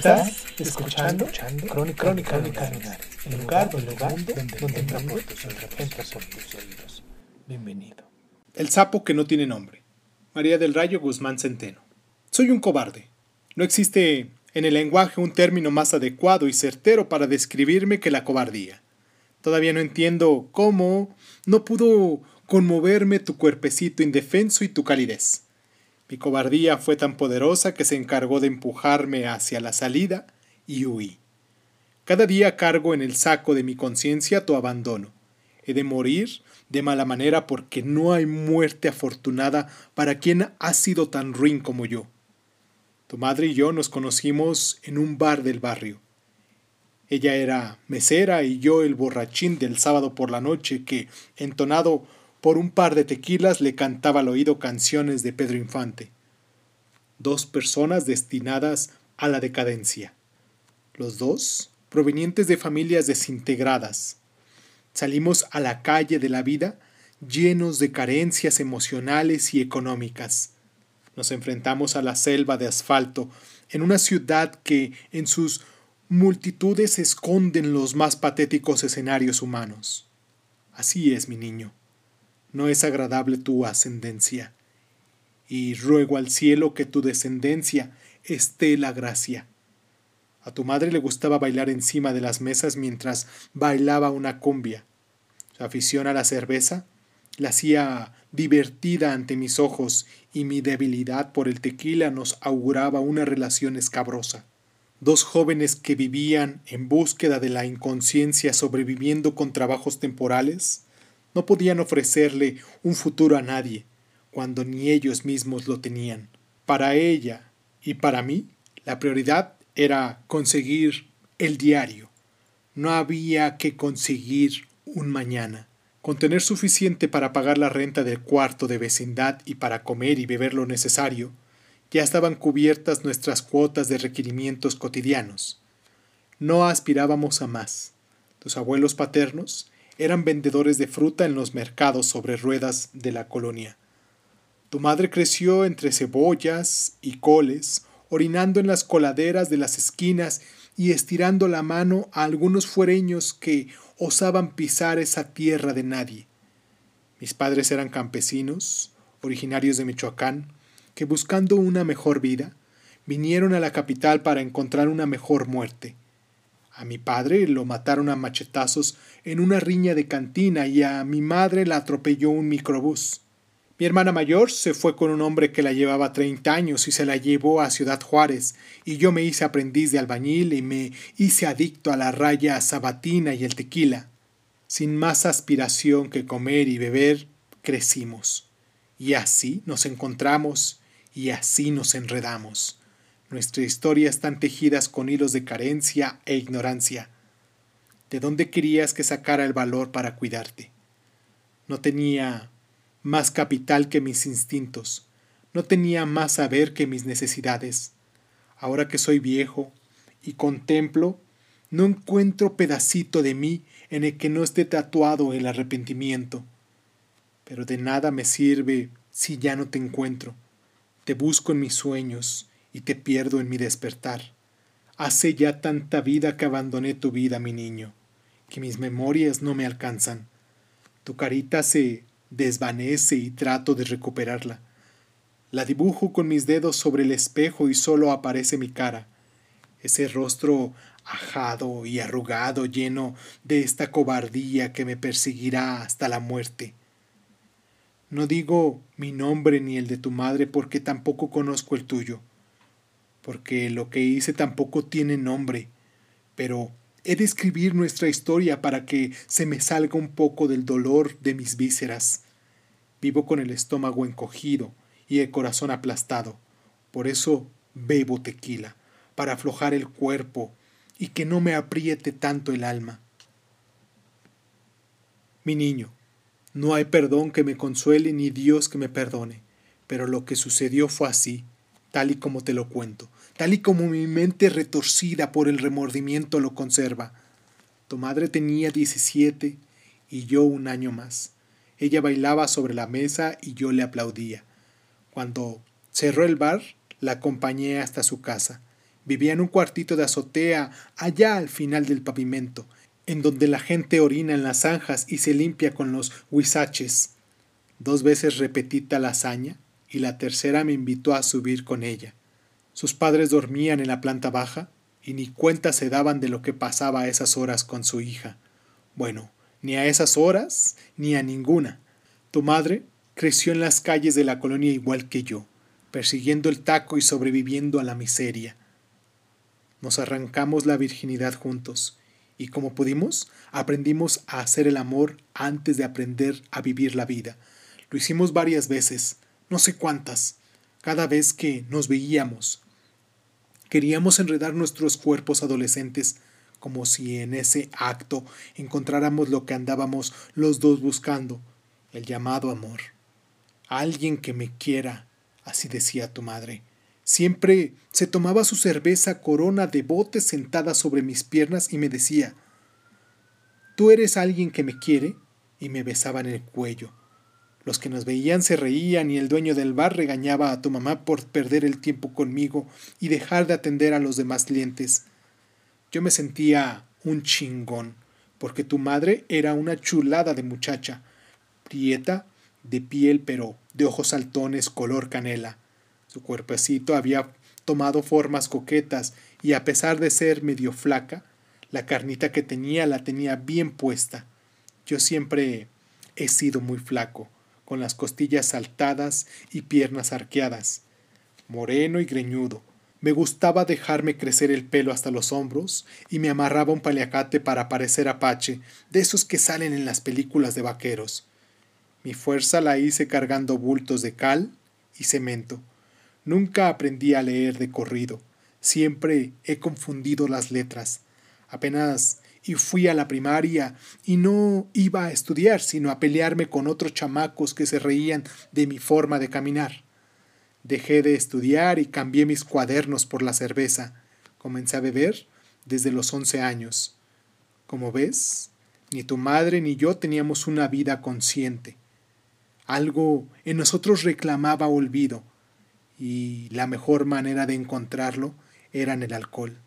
Estás escuchando, Crónica, Crónica Lunares, el lugar, el lugar donde, donde entra por tus oídos. Bienvenido. El sapo que no tiene nombre. María del Rayo Guzmán Centeno. Soy un cobarde. No existe en el lenguaje un término más adecuado y certero para describirme que la cobardía. Todavía no entiendo cómo no pudo conmoverme tu cuerpecito indefenso y tu calidez. Mi cobardía fue tan poderosa que se encargó de empujarme hacia la salida y huí. Cada día cargo en el saco de mi conciencia tu abandono. He de morir de mala manera porque no hay muerte afortunada para quien ha sido tan ruin como yo. Tu madre y yo nos conocimos en un bar del barrio. Ella era mesera y yo el borrachín del sábado por la noche que, entonado por un par de tequilas, le cantaba al oído canciones de Pedro Infante. Dos personas destinadas a la decadencia. Los dos provenientes de familias desintegradas. Salimos a la calle de la vida llenos de carencias emocionales y económicas. Nos enfrentamos a la selva de asfalto en una ciudad que en sus multitudes esconden los más patéticos escenarios humanos. Así es, mi niño. No es agradable tu ascendencia. Y ruego al cielo que tu descendencia esté la gracia. A tu madre le gustaba bailar encima de las mesas mientras bailaba una cumbia. Su afición a la cerveza la hacía divertida ante mis ojos y mi debilidad por el tequila nos auguraba una relación escabrosa. Dos jóvenes que vivían en búsqueda de la inconsciencia sobreviviendo con trabajos temporales no podían ofrecerle un futuro a nadie cuando ni ellos mismos lo tenían. Para ella y para mí, la prioridad era conseguir el diario. No había que conseguir un mañana. Con tener suficiente para pagar la renta del cuarto de vecindad y para comer y beber lo necesario, ya estaban cubiertas nuestras cuotas de requerimientos cotidianos. No aspirábamos a más. Tus abuelos paternos eran vendedores de fruta en los mercados sobre ruedas de la colonia. Tu madre creció entre cebollas y coles, orinando en las coladeras de las esquinas y estirando la mano a algunos fuereños que osaban pisar esa tierra de nadie. Mis padres eran campesinos, originarios de Michoacán, que buscando una mejor vida, vinieron a la capital para encontrar una mejor muerte. A mi padre lo mataron a machetazos en una riña de cantina y a mi madre la atropelló un microbús. Mi hermana mayor se fue con un hombre que la llevaba treinta años y se la llevó a Ciudad Juárez, y yo me hice aprendiz de albañil y me hice adicto a la raya sabatina y el tequila. Sin más aspiración que comer y beber, crecimos. Y así nos encontramos y así nos enredamos. Nuestra historia están tejidas con hilos de carencia e ignorancia. ¿De dónde querías que sacara el valor para cuidarte? No tenía más capital que mis instintos, no tenía más saber que mis necesidades. Ahora que soy viejo y contemplo, no encuentro pedacito de mí en el que no esté tatuado el arrepentimiento. Pero de nada me sirve si ya no te encuentro. Te busco en mis sueños y te pierdo en mi despertar. Hace ya tanta vida que abandoné tu vida, mi niño, que mis memorias no me alcanzan. Tu carita se desvanece y trato de recuperarla. La dibujo con mis dedos sobre el espejo y solo aparece mi cara, ese rostro ajado y arrugado lleno de esta cobardía que me perseguirá hasta la muerte. No digo mi nombre ni el de tu madre porque tampoco conozco el tuyo, porque lo que hice tampoco tiene nombre, pero he de escribir nuestra historia para que se me salga un poco del dolor de mis vísceras. Vivo con el estómago encogido y el corazón aplastado. Por eso bebo tequila, para aflojar el cuerpo y que no me apriete tanto el alma. Mi niño, no hay perdón que me consuele ni Dios que me perdone, pero lo que sucedió fue así, tal y como te lo cuento, tal y como mi mente retorcida por el remordimiento lo conserva. Tu madre tenía 17 y yo un año más. Ella bailaba sobre la mesa y yo le aplaudía. Cuando cerró el bar, la acompañé hasta su casa. Vivía en un cuartito de azotea allá al final del pavimento, en donde la gente orina en las zanjas y se limpia con los huizaches. Dos veces repetí tal hazaña y la tercera me invitó a subir con ella. Sus padres dormían en la planta baja y ni cuenta se daban de lo que pasaba a esas horas con su hija. Bueno, ni a esas horas ni a ninguna. Tu madre creció en las calles de la colonia igual que yo, persiguiendo el taco y sobreviviendo a la miseria. Nos arrancamos la virginidad juntos y como pudimos, aprendimos a hacer el amor antes de aprender a vivir la vida. Lo hicimos varias veces, no sé cuántas, cada vez que nos veíamos. Queríamos enredar nuestros cuerpos adolescentes como si en ese acto encontráramos lo que andábamos los dos buscando, el llamado amor. Alguien que me quiera, así decía tu madre. Siempre se tomaba su cerveza corona de bote sentada sobre mis piernas y me decía, ¿Tú eres alguien que me quiere? y me besaba en el cuello. Los que nos veían se reían y el dueño del bar regañaba a tu mamá por perder el tiempo conmigo y dejar de atender a los demás clientes. Yo me sentía un chingón, porque tu madre era una chulada de muchacha, prieta, de piel pero de ojos saltones color canela. Su cuerpecito había tomado formas coquetas y a pesar de ser medio flaca, la carnita que tenía la tenía bien puesta. Yo siempre he sido muy flaco, con las costillas saltadas y piernas arqueadas, moreno y greñudo. Me gustaba dejarme crecer el pelo hasta los hombros y me amarraba un paliacate para parecer apache, de esos que salen en las películas de vaqueros. Mi fuerza la hice cargando bultos de cal y cemento. Nunca aprendí a leer de corrido. Siempre he confundido las letras. Apenas y fui a la primaria y no iba a estudiar, sino a pelearme con otros chamacos que se reían de mi forma de caminar. Dejé de estudiar y cambié mis cuadernos por la cerveza. Comencé a beber desde los once años. Como ves, ni tu madre ni yo teníamos una vida consciente. Algo en nosotros reclamaba olvido, y la mejor manera de encontrarlo era en el alcohol.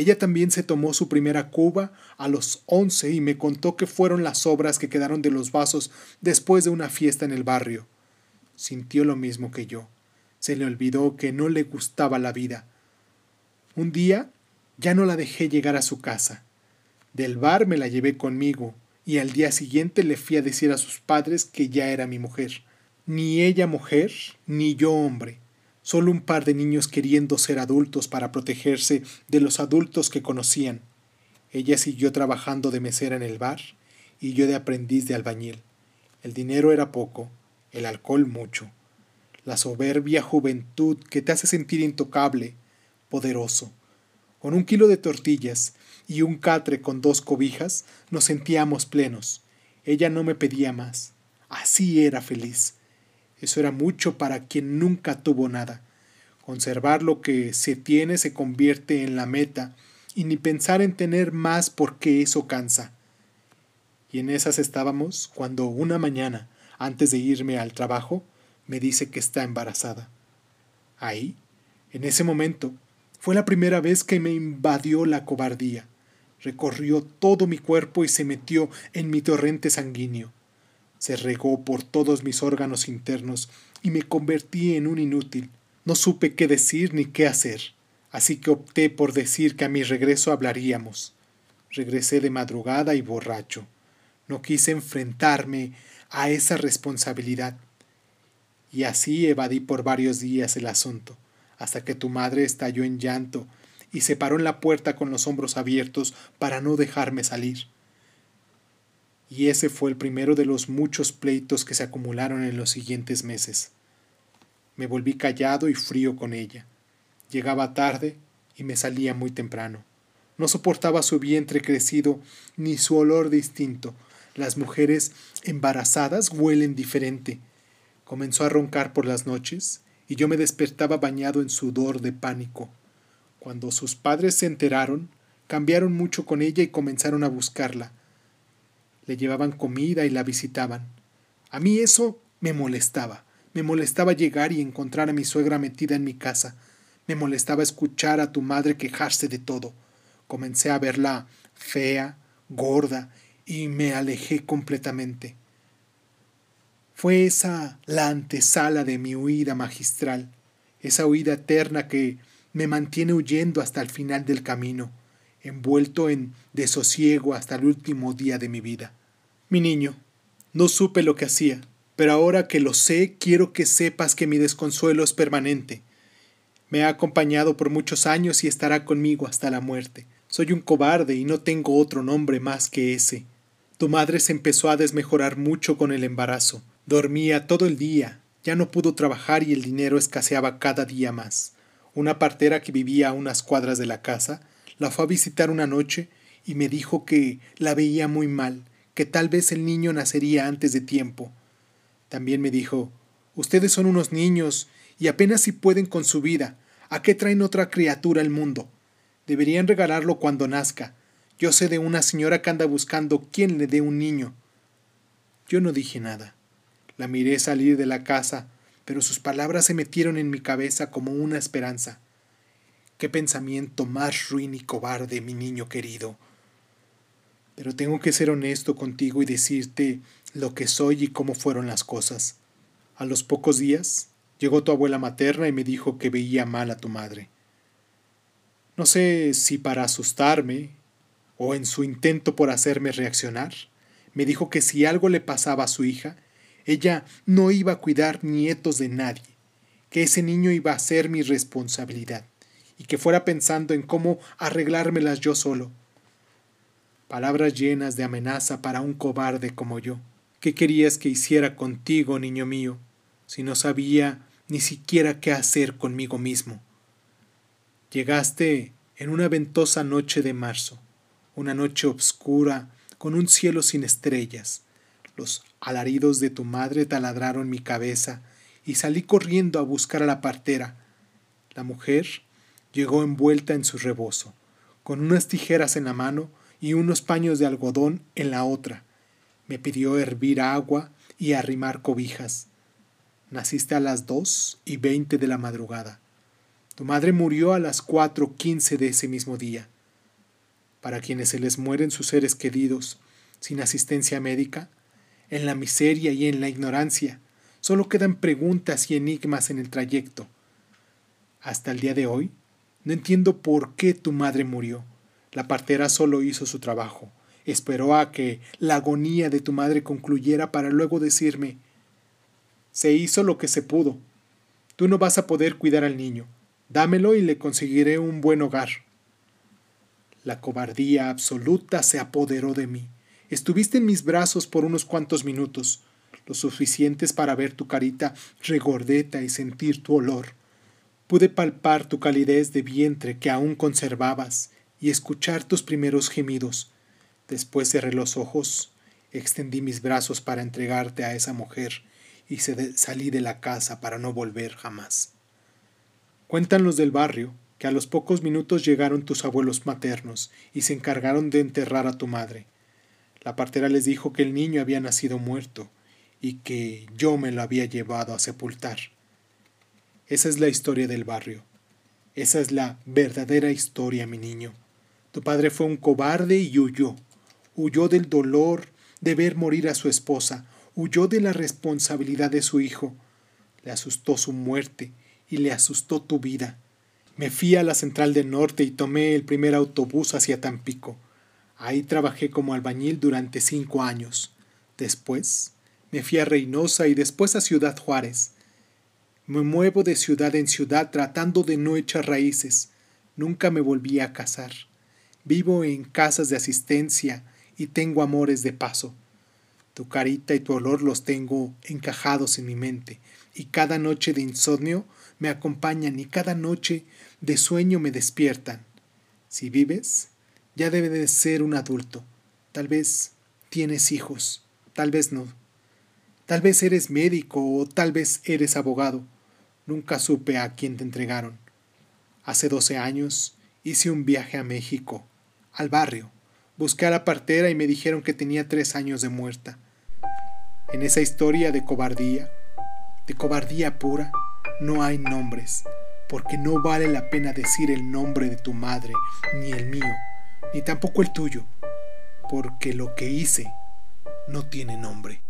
Ella también se tomó su primera cuba a los once y me contó que fueron las obras que quedaron de los vasos después de una fiesta en el barrio. Sintió lo mismo que yo. Se le olvidó que no le gustaba la vida. Un día ya no la dejé llegar a su casa. Del bar me la llevé conmigo y al día siguiente le fui a decir a sus padres que ya era mi mujer. Ni ella mujer, ni yo hombre. Solo un par de niños queriendo ser adultos para protegerse de los adultos que conocían. Ella siguió trabajando de mesera en el bar y yo de aprendiz de albañil. El dinero era poco, el alcohol mucho. La soberbia juventud que te hace sentir intocable, poderoso. Con un kilo de tortillas y un catre con dos cobijas nos sentíamos plenos. Ella no me pedía más. Así era feliz. Eso era mucho para quien nunca tuvo nada. Conservar lo que se tiene se convierte en la meta, y ni pensar en tener más porque eso cansa. Y en esas estábamos cuando una mañana, antes de irme al trabajo, me dice que está embarazada. Ahí, en ese momento, fue la primera vez que me invadió la cobardía. Recorrió todo mi cuerpo y se metió en mi torrente sanguíneo se regó por todos mis órganos internos y me convertí en un inútil. No supe qué decir ni qué hacer, así que opté por decir que a mi regreso hablaríamos. Regresé de madrugada y borracho. No quise enfrentarme a esa responsabilidad. Y así evadí por varios días el asunto, hasta que tu madre estalló en llanto y se paró en la puerta con los hombros abiertos para no dejarme salir. Y ese fue el primero de los muchos pleitos que se acumularon en los siguientes meses. Me volví callado y frío con ella. Llegaba tarde y me salía muy temprano. No soportaba su vientre crecido ni su olor distinto. Las mujeres embarazadas huelen diferente. Comenzó a roncar por las noches y yo me despertaba bañado en sudor de pánico. Cuando sus padres se enteraron, cambiaron mucho con ella y comenzaron a buscarla. Le llevaban comida y la visitaban. A mí eso me molestaba. Me molestaba llegar y encontrar a mi suegra metida en mi casa. Me molestaba escuchar a tu madre quejarse de todo. Comencé a verla fea, gorda, y me alejé completamente. Fue esa la antesala de mi huida magistral, esa huida eterna que me mantiene huyendo hasta el final del camino, envuelto en desosiego hasta el último día de mi vida. Mi niño, no supe lo que hacía, pero ahora que lo sé, quiero que sepas que mi desconsuelo es permanente. Me ha acompañado por muchos años y estará conmigo hasta la muerte. Soy un cobarde y no tengo otro nombre más que ese. Tu madre se empezó a desmejorar mucho con el embarazo. Dormía todo el día, ya no pudo trabajar y el dinero escaseaba cada día más. Una partera que vivía a unas cuadras de la casa la fue a visitar una noche y me dijo que la veía muy mal, que tal vez el niño nacería antes de tiempo. También me dijo Ustedes son unos niños y apenas si pueden con su vida. ¿A qué traen otra criatura al mundo? Deberían regalarlo cuando nazca. Yo sé de una señora que anda buscando quién le dé un niño. Yo no dije nada. La miré salir de la casa, pero sus palabras se metieron en mi cabeza como una esperanza. Qué pensamiento más ruin y cobarde, mi niño querido. Pero tengo que ser honesto contigo y decirte lo que soy y cómo fueron las cosas. A los pocos días llegó tu abuela materna y me dijo que veía mal a tu madre. No sé si para asustarme o en su intento por hacerme reaccionar, me dijo que si algo le pasaba a su hija, ella no iba a cuidar nietos de nadie, que ese niño iba a ser mi responsabilidad y que fuera pensando en cómo arreglármelas yo solo. Palabras llenas de amenaza para un cobarde como yo. ¿Qué querías que hiciera contigo, niño mío, si no sabía ni siquiera qué hacer conmigo mismo? Llegaste en una ventosa noche de marzo, una noche obscura con un cielo sin estrellas. Los alaridos de tu madre taladraron mi cabeza y salí corriendo a buscar a la partera. La mujer llegó envuelta en su rebozo, con unas tijeras en la mano y unos paños de algodón en la otra. Me pidió hervir agua y arrimar cobijas. Naciste a las dos y veinte de la madrugada. Tu madre murió a las cuatro quince de ese mismo día. Para quienes se les mueren sus seres queridos sin asistencia médica, en la miseria y en la ignorancia, solo quedan preguntas y enigmas en el trayecto. Hasta el día de hoy, no entiendo por qué tu madre murió. La partera solo hizo su trabajo. Esperó a que la agonía de tu madre concluyera para luego decirme Se hizo lo que se pudo. Tú no vas a poder cuidar al niño. Dámelo y le conseguiré un buen hogar. La cobardía absoluta se apoderó de mí. Estuviste en mis brazos por unos cuantos minutos, lo suficientes para ver tu carita regordeta y sentir tu olor. Pude palpar tu calidez de vientre que aún conservabas y escuchar tus primeros gemidos. Después cerré los ojos, extendí mis brazos para entregarte a esa mujer y salí de la casa para no volver jamás. Cuentan los del barrio que a los pocos minutos llegaron tus abuelos maternos y se encargaron de enterrar a tu madre. La partera les dijo que el niño había nacido muerto y que yo me lo había llevado a sepultar. Esa es la historia del barrio. Esa es la verdadera historia, mi niño. Tu padre fue un cobarde y huyó. Huyó del dolor de ver morir a su esposa, huyó de la responsabilidad de su hijo. Le asustó su muerte y le asustó tu vida. Me fui a la central del norte y tomé el primer autobús hacia Tampico. Ahí trabajé como albañil durante cinco años. Después me fui a Reynosa y después a Ciudad Juárez. Me muevo de ciudad en ciudad tratando de no echar raíces. Nunca me volví a casar. Vivo en casas de asistencia y tengo amores de paso. Tu carita y tu olor los tengo encajados en mi mente, y cada noche de insomnio me acompañan y cada noche de sueño me despiertan. Si vives, ya debe de ser un adulto. Tal vez tienes hijos, tal vez no. Tal vez eres médico o tal vez eres abogado. Nunca supe a quién te entregaron. Hace doce años hice un viaje a México, al barrio. Busqué a la partera y me dijeron que tenía tres años de muerta. En esa historia de cobardía, de cobardía pura, no hay nombres, porque no vale la pena decir el nombre de tu madre, ni el mío, ni tampoco el tuyo, porque lo que hice no tiene nombre.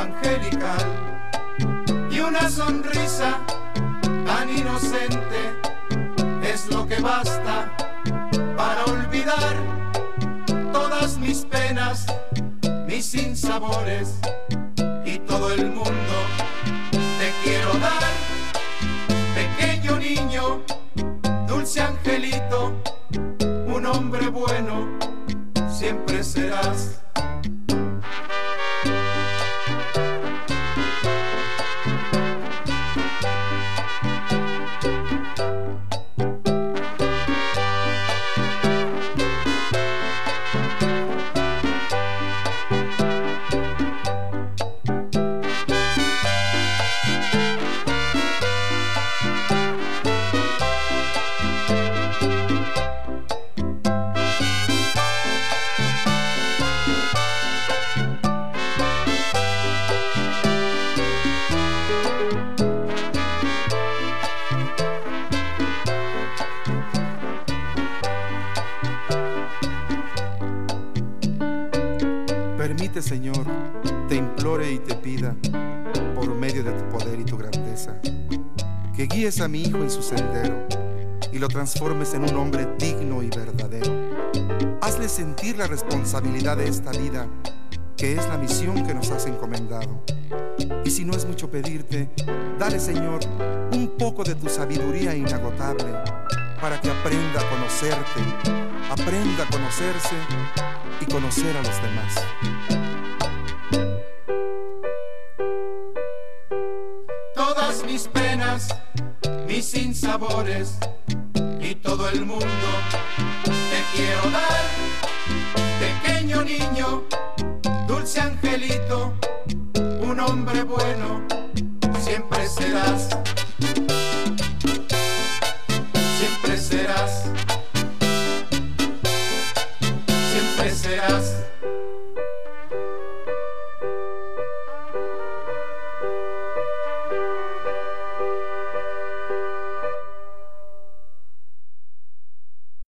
Angelical y una sonrisa tan inocente es lo que basta para olvidar todas mis penas, mis sinsabores y todo el mundo te quiero dar, pequeño niño, dulce angelito, un hombre bueno, siempre serás. Permite, Señor, te implore y te pida, por medio de tu poder y tu grandeza, que guíes a mi hijo en su sendero y lo transformes en un hombre digno y verdadero. Hazle sentir la responsabilidad de esta vida, que es la misión que nos has encomendado. Y si no es mucho pedirte, dale, Señor, un poco de tu sabiduría inagotable para que aprenda a conocerte, aprenda a conocerse y conocer a los demás. todas mis penas, mis sinsabores y todo el mundo te quiero dar, pequeño niño, dulce angelito, un hombre bueno, siempre serás.